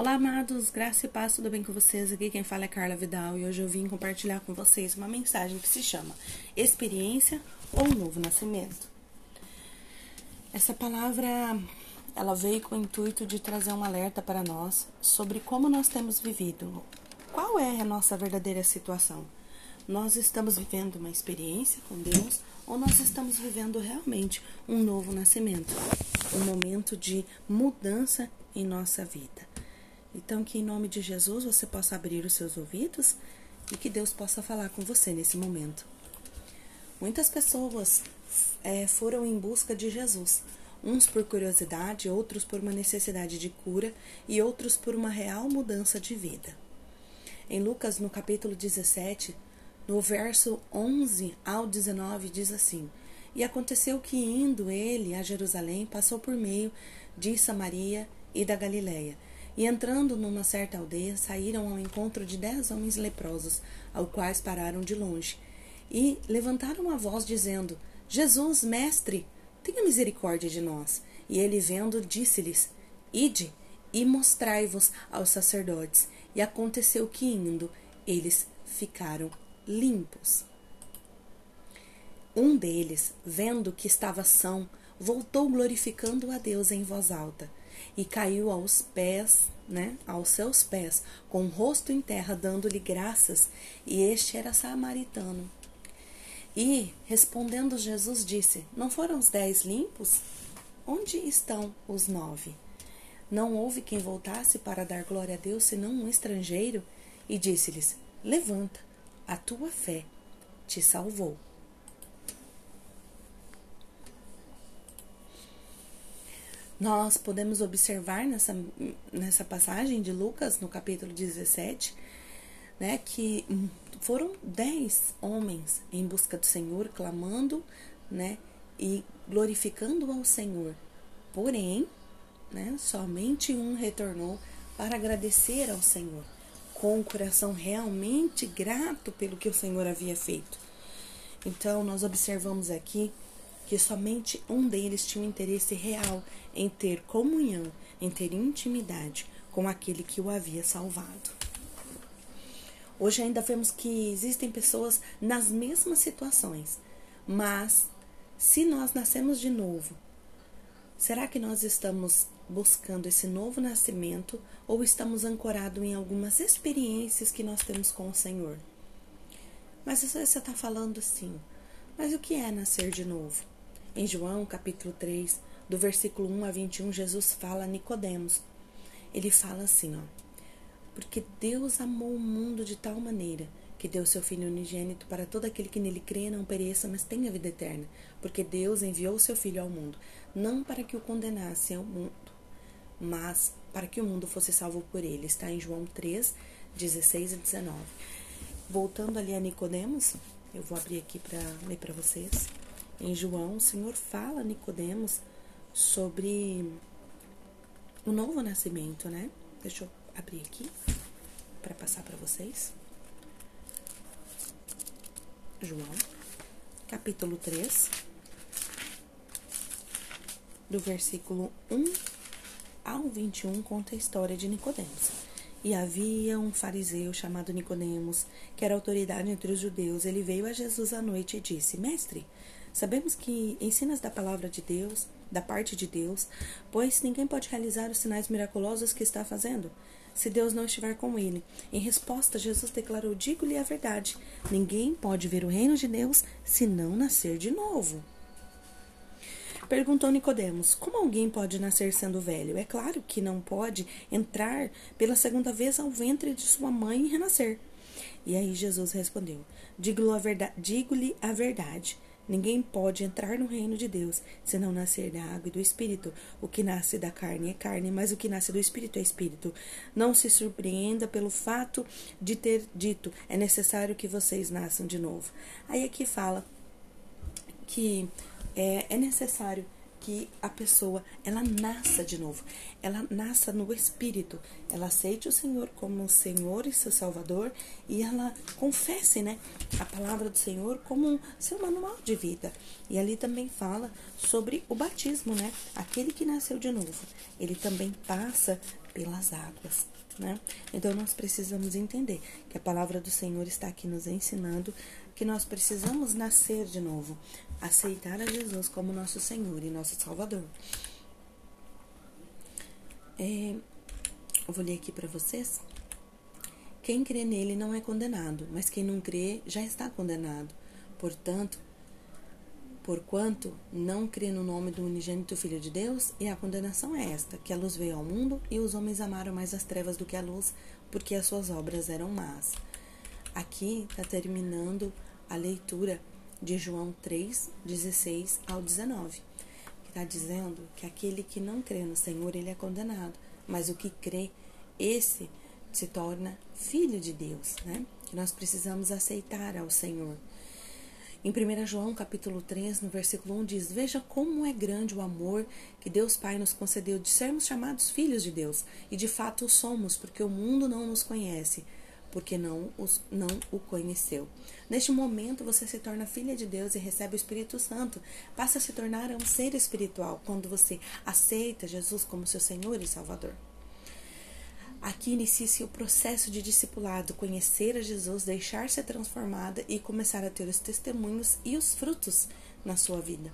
Olá, amados, graça e paz, tudo bem com vocês? Aqui quem fala é Carla Vidal e hoje eu vim compartilhar com vocês uma mensagem que se chama Experiência ou Novo Nascimento. Essa palavra, ela veio com o intuito de trazer um alerta para nós sobre como nós temos vivido, qual é a nossa verdadeira situação. Nós estamos vivendo uma experiência com Deus ou nós estamos vivendo realmente um novo nascimento, um momento de mudança em nossa vida. Então, que em nome de Jesus você possa abrir os seus ouvidos e que Deus possa falar com você nesse momento. Muitas pessoas é, foram em busca de Jesus, uns por curiosidade, outros por uma necessidade de cura e outros por uma real mudança de vida. Em Lucas, no capítulo 17, no verso 11 ao 19, diz assim: E aconteceu que, indo ele a Jerusalém, passou por meio de Samaria e da Galiléia e entrando numa certa aldeia, saíram ao encontro de dez homens leprosos, ao quais pararam de longe. E levantaram a voz, dizendo: Jesus, mestre, tenha misericórdia de nós. E ele, vendo, disse-lhes: Ide e mostrai-vos aos sacerdotes. E aconteceu que, indo, eles ficaram limpos. Um deles, vendo que estava são, voltou glorificando a Deus em voz alta e caiu aos pés, né, aos seus pés, com o rosto em terra, dando-lhe graças, e este era samaritano. E, respondendo Jesus, disse: Não foram os dez limpos? Onde estão os nove? Não houve quem voltasse para dar glória a Deus, senão um estrangeiro? E disse-lhes: Levanta, a tua fé te salvou. Nós podemos observar nessa, nessa passagem de Lucas, no capítulo 17, né, que foram dez homens em busca do Senhor, clamando né, e glorificando ao Senhor. Porém, né, somente um retornou para agradecer ao Senhor, com o coração realmente grato pelo que o Senhor havia feito. Então, nós observamos aqui que somente um deles tinha um interesse real em ter comunhão, em ter intimidade com aquele que o havia salvado. Hoje ainda vemos que existem pessoas nas mesmas situações, mas se nós nascemos de novo, será que nós estamos buscando esse novo nascimento ou estamos ancorados em algumas experiências que nós temos com o Senhor? Mas você está falando assim, mas o que é nascer de novo? Em João, capítulo 3, do versículo 1 a 21, Jesus fala a Nicodemos. Ele fala assim, ó: Porque Deus amou o mundo de tal maneira que deu seu filho unigênito para todo aquele que nele crê não pereça, mas tenha vida eterna, porque Deus enviou seu filho ao mundo, não para que o condenasse ao mundo, mas para que o mundo fosse salvo por ele. Está em João 3, 16 e 19. Voltando ali a Nicodemos, eu vou abrir aqui para ler para vocês. Em João, o Senhor fala a Nicodemos sobre o novo nascimento, né? Deixa eu abrir aqui para passar para vocês. João, capítulo 3, do versículo 1 ao 21, conta a história de Nicodemos. E havia um fariseu chamado Nicodemos, que era autoridade entre os judeus. Ele veio a Jesus à noite e disse: Mestre, Sabemos que ensinas da palavra de Deus, da parte de Deus, pois ninguém pode realizar os sinais miraculosos que está fazendo se Deus não estiver com ele. Em resposta, Jesus declarou: Digo-lhe a verdade: ninguém pode ver o reino de Deus se não nascer de novo. Perguntou Nicodemos: Como alguém pode nascer sendo velho? É claro que não pode entrar pela segunda vez ao ventre de sua mãe e renascer. E aí Jesus respondeu: Digo-lhe a verdade. Digo a verdade Ninguém pode entrar no reino de Deus se não nascer da água e do espírito. O que nasce da carne é carne, mas o que nasce do espírito é espírito. Não se surpreenda pelo fato de ter dito: é necessário que vocês nasçam de novo. Aí aqui fala que é, é necessário que a pessoa ela nasça de novo, ela nasça no espírito, ela aceite o Senhor como Senhor e seu Salvador e ela confesse, né, a palavra do Senhor como seu manual de vida. E ali também fala sobre o batismo, né? Aquele que nasceu de novo, ele também passa pelas águas. Né? Então nós precisamos entender que a palavra do Senhor está aqui nos ensinando que nós precisamos nascer de novo, aceitar a Jesus como nosso Senhor e nosso Salvador. É, eu vou ler aqui para vocês. Quem crê nele não é condenado, mas quem não crê já está condenado. Portanto, Porquanto não crê no nome do unigênito Filho de Deus, e a condenação é esta: que a luz veio ao mundo, e os homens amaram mais as trevas do que a luz, porque as suas obras eram más. Aqui está terminando a leitura de João 3, 16 ao 19, que está dizendo que aquele que não crê no Senhor, ele é condenado, mas o que crê, esse se torna filho de Deus, né? Que nós precisamos aceitar ao Senhor. Em 1 João capítulo 3, no versículo 1 diz: Veja como é grande o amor que Deus Pai nos concedeu de sermos chamados filhos de Deus, e de fato o somos, porque o mundo não nos conhece, porque não, os, não o conheceu. Neste momento você se torna filha de Deus e recebe o Espírito Santo. Passa a se tornar um ser espiritual quando você aceita Jesus como seu Senhor e Salvador. Aqui inicia-se o processo de discipulado, conhecer a Jesus, deixar ser transformada e começar a ter os testemunhos e os frutos na sua vida.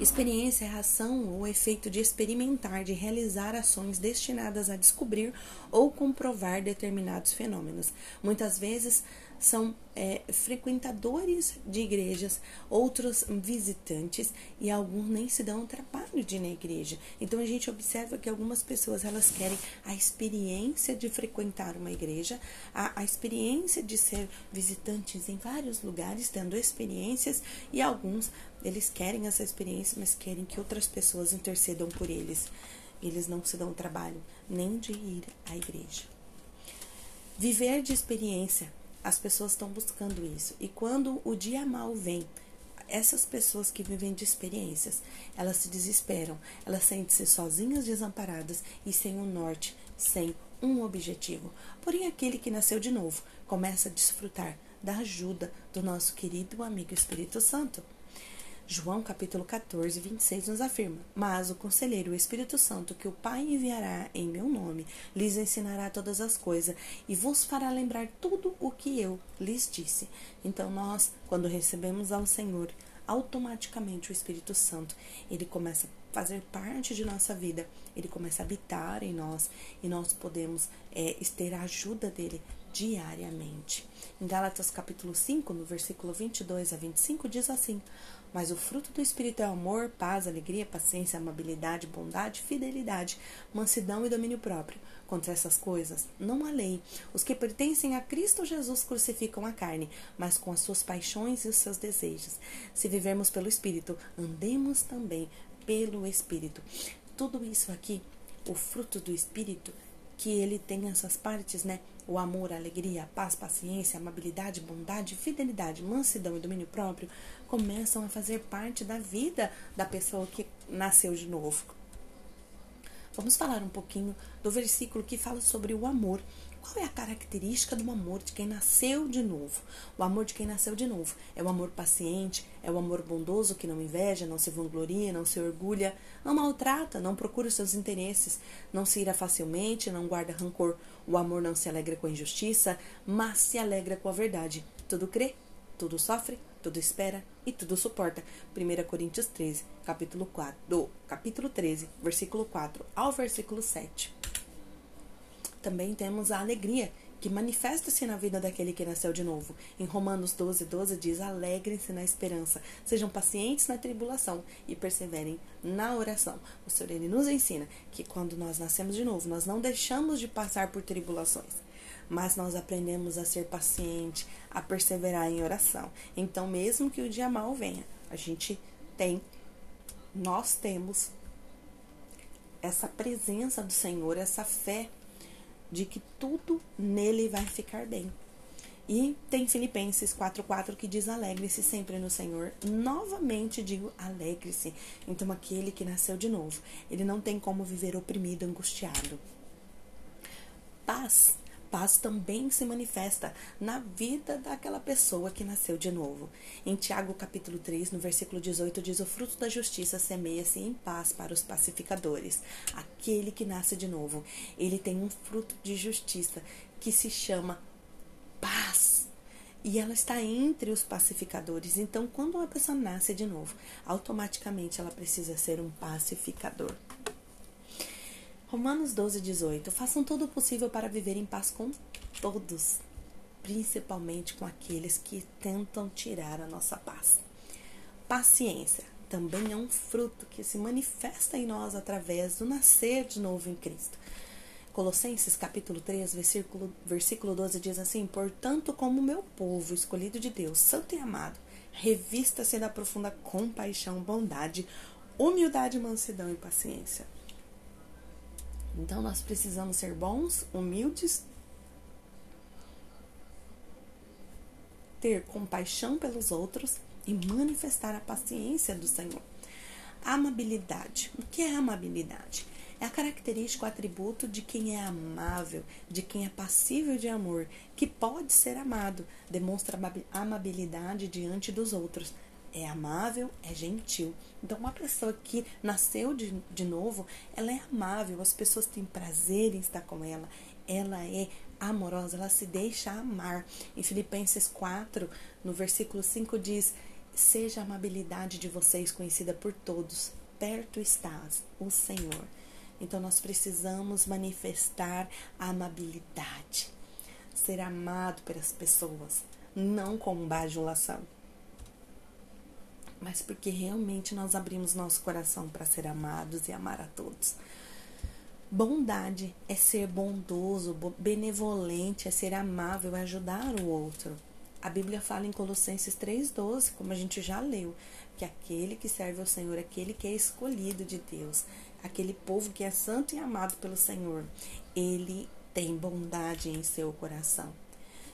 Experiência é a ação ou efeito de experimentar, de realizar ações destinadas a descobrir ou comprovar determinados fenômenos. Muitas vezes são é, frequentadores de igrejas, outros visitantes e alguns nem se dão o trabalho de ir na igreja. Então a gente observa que algumas pessoas elas querem a experiência de frequentar uma igreja, a, a experiência de ser visitantes em vários lugares, tendo experiências e alguns eles querem essa experiência, mas querem que outras pessoas intercedam por eles. Eles não se dão o trabalho nem de ir à igreja. Viver de experiência as pessoas estão buscando isso. E quando o dia mal vem, essas pessoas que vivem de experiências, elas se desesperam, elas sentem-se sozinhas, desamparadas e sem um norte, sem um objetivo. Porém, aquele que nasceu de novo começa a desfrutar da ajuda do nosso querido amigo Espírito Santo. João capítulo 14, 26 nos afirma: Mas o conselheiro, o Espírito Santo, que o Pai enviará em meu nome, lhes ensinará todas as coisas e vos fará lembrar tudo o que eu lhes disse. Então, nós, quando recebemos ao Senhor, automaticamente o Espírito Santo, ele começa a fazer parte de nossa vida, ele começa a habitar em nós e nós podemos é, ter a ajuda dele diariamente. Em Gálatas capítulo 5, no versículo 22 a 25, diz assim: Mas o fruto do Espírito é amor, paz, alegria, paciência, amabilidade, bondade, fidelidade, mansidão e domínio próprio. Contra essas coisas não há lei. Os que pertencem a Cristo Jesus crucificam a carne, mas com as suas paixões e os seus desejos. Se vivermos pelo Espírito, andemos também pelo Espírito. Tudo isso aqui, o fruto do Espírito, que ele tem essas partes, né? O amor, a alegria, a paz, paciência, amabilidade, bondade, fidelidade, mansidão e domínio próprio começam a fazer parte da vida da pessoa que nasceu de novo. Vamos falar um pouquinho do versículo que fala sobre o amor. Qual é a característica do amor de quem nasceu de novo? O amor de quem nasceu de novo é o amor paciente, é o amor bondoso que não inveja, não se vangloria, não se orgulha, não maltrata, não procura os seus interesses, não se ira facilmente, não guarda rancor. O amor não se alegra com a injustiça, mas se alegra com a verdade. Tudo crê, tudo sofre, tudo espera e tudo suporta. 1 Coríntios 13, capítulo 4, do capítulo 13, versículo 4 ao versículo 7 também temos a alegria, que manifesta-se na vida daquele que nasceu de novo. Em Romanos 12, 12 diz: Alegrem-se na esperança, sejam pacientes na tribulação e perseverem na oração. O Senhor ele nos ensina que quando nós nascemos de novo, nós não deixamos de passar por tribulações, mas nós aprendemos a ser paciente, a perseverar em oração. Então, mesmo que o dia mal venha, a gente tem, nós temos essa presença do Senhor, essa fé de que tudo nele vai ficar bem. E tem Filipenses 4:4 que diz: "Alegre-se sempre no Senhor". Novamente digo: alegre-se. Então aquele que nasceu de novo, ele não tem como viver oprimido, angustiado. Paz. Paz também se manifesta na vida daquela pessoa que nasceu de novo. Em Tiago capítulo 3, no versículo 18, diz: O fruto da justiça semeia-se em paz para os pacificadores. Aquele que nasce de novo, ele tem um fruto de justiça que se chama paz. E ela está entre os pacificadores. Então, quando uma pessoa nasce de novo, automaticamente ela precisa ser um pacificador. Romanos 12, 18. Façam todo o possível para viver em paz com todos, principalmente com aqueles que tentam tirar a nossa paz. Paciência também é um fruto que se manifesta em nós através do nascer de novo em Cristo. Colossenses capítulo 3, versículo, versículo 12 diz assim: Portanto, como meu povo, escolhido de Deus, santo e amado, revista-se da profunda compaixão, bondade, humildade, mansidão e paciência então nós precisamos ser bons, humildes, ter compaixão pelos outros e manifestar a paciência do Senhor. Amabilidade. O que é amabilidade? É a característica, o atributo de quem é amável, de quem é passível de amor, que pode ser amado, demonstra amabilidade diante dos outros é amável, é gentil. Então, uma pessoa que nasceu de, de novo, ela é amável, as pessoas têm prazer em estar com ela, ela é amorosa, ela se deixa amar. Em Filipenses 4, no versículo 5, diz: Seja a amabilidade de vocês conhecida por todos, perto estás o Senhor. Então, nós precisamos manifestar a amabilidade, ser amado pelas pessoas, não com bajulação mas porque realmente nós abrimos nosso coração para ser amados e amar a todos. Bondade é ser bondoso, benevolente, é ser amável, é ajudar o outro. A Bíblia fala em Colossenses 3,12, como a gente já leu, que aquele que serve ao Senhor, aquele que é escolhido de Deus, aquele povo que é santo e amado pelo Senhor, ele tem bondade em seu coração.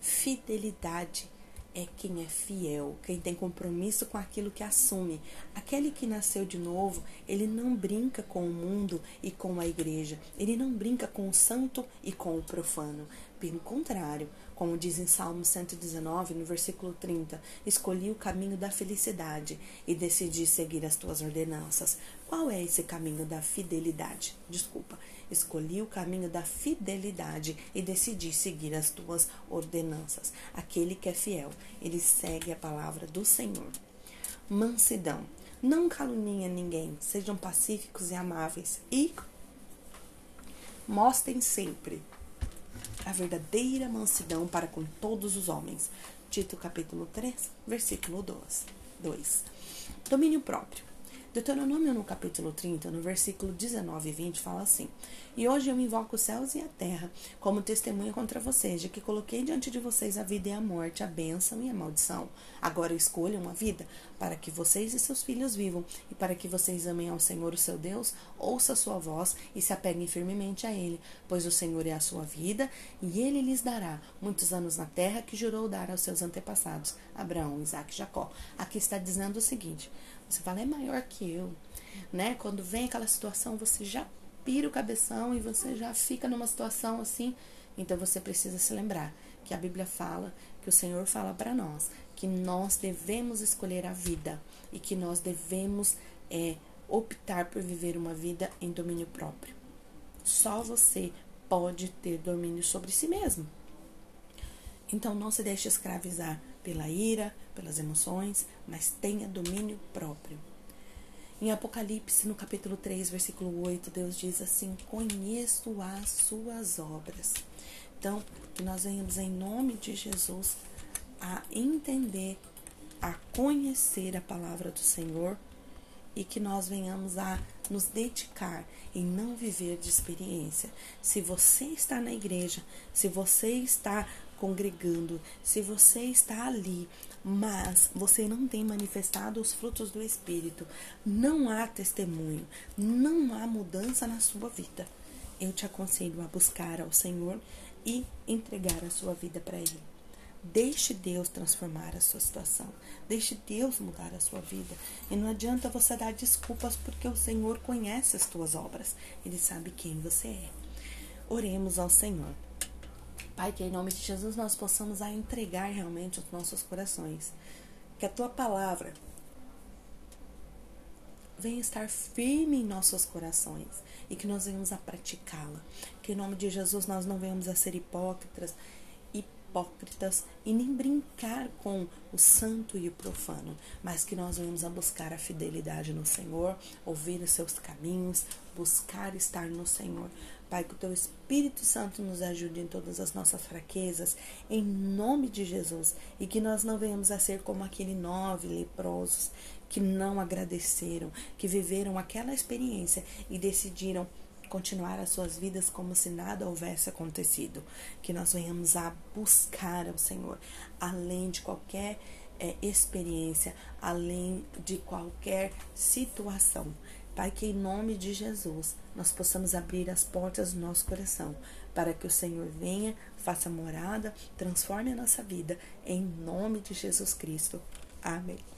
Fidelidade é quem é fiel, quem tem compromisso com aquilo que assume. Aquele que nasceu de novo, ele não brinca com o mundo e com a igreja, ele não brinca com o santo e com o profano. Pelo contrário, como diz em Salmo 119, no versículo 30, escolhi o caminho da felicidade e decidi seguir as tuas ordenanças. Qual é esse caminho da fidelidade? Desculpa, escolhi o caminho da fidelidade e decidi seguir as tuas ordenanças. Aquele que é fiel, ele segue a palavra do Senhor. Mansidão. Não caluniem ninguém, sejam pacíficos e amáveis e mostrem sempre a verdadeira mansidão para com todos os homens. Tito capítulo 3, versículo 2. Domínio próprio. Deuteronômio no capítulo 30, no versículo 19 e 20, fala assim: E hoje eu invoco os céus e a terra como testemunha contra vocês, de que coloquei diante de vocês a vida e a morte, a bênção e a maldição. Agora escolham a vida, para que vocês e seus filhos vivam, e para que vocês amem ao Senhor, o seu Deus, ouça a sua voz e se apeguem firmemente a Ele, pois o Senhor é a sua vida, e Ele lhes dará muitos anos na terra que jurou dar aos seus antepassados, Abraão, Isaac e Jacó. Aqui está dizendo o seguinte: você fala, é maior que eu. Né? Quando vem aquela situação, você já pira o cabeção e você já fica numa situação assim. Então você precisa se lembrar que a Bíblia fala, que o Senhor fala para nós, que nós devemos escolher a vida e que nós devemos é, optar por viver uma vida em domínio próprio. Só você pode ter domínio sobre si mesmo. Então não se deixe escravizar pela ira, pelas emoções, mas tenha domínio próprio. Em Apocalipse, no capítulo 3, versículo 8, Deus diz assim: Conheço as suas obras. Então, que nós venhamos em nome de Jesus a entender, a conhecer a palavra do Senhor e que nós venhamos a nos dedicar em não viver de experiência. Se você está na igreja, se você está congregando, se você está ali, mas você não tem manifestado os frutos do Espírito, não há testemunho, não há mudança na sua vida. Eu te aconselho a buscar ao Senhor e entregar a sua vida para Ele. Deixe Deus transformar a sua situação. Deixe Deus mudar a sua vida. E não adianta você dar desculpas porque o Senhor conhece as tuas obras. Ele sabe quem você é. Oremos ao Senhor. Pai, que em nome de Jesus nós possamos a entregar realmente os nossos corações. Que a tua palavra venha estar firme em nossos corações e que nós venhamos a praticá-la. Que em nome de Jesus nós não venhamos a ser hipócritas, hipócritas e nem brincar com o santo e o profano, mas que nós venhamos a buscar a fidelidade no Senhor, ouvir os seus caminhos, buscar estar no Senhor, Pai, que o teu Espírito Santo nos ajude em todas as nossas fraquezas, em nome de Jesus, e que nós não venhamos a ser como aquele nove leprosos que não agradeceram, que viveram aquela experiência e decidiram continuar as suas vidas como se nada houvesse acontecido. Que nós venhamos a buscar ao Senhor, além de qualquer é, experiência, além de qualquer situação. Pai, que em nome de Jesus nós possamos abrir as portas do nosso coração para que o Senhor venha, faça morada, transforme a nossa vida, em nome de Jesus Cristo. Amém.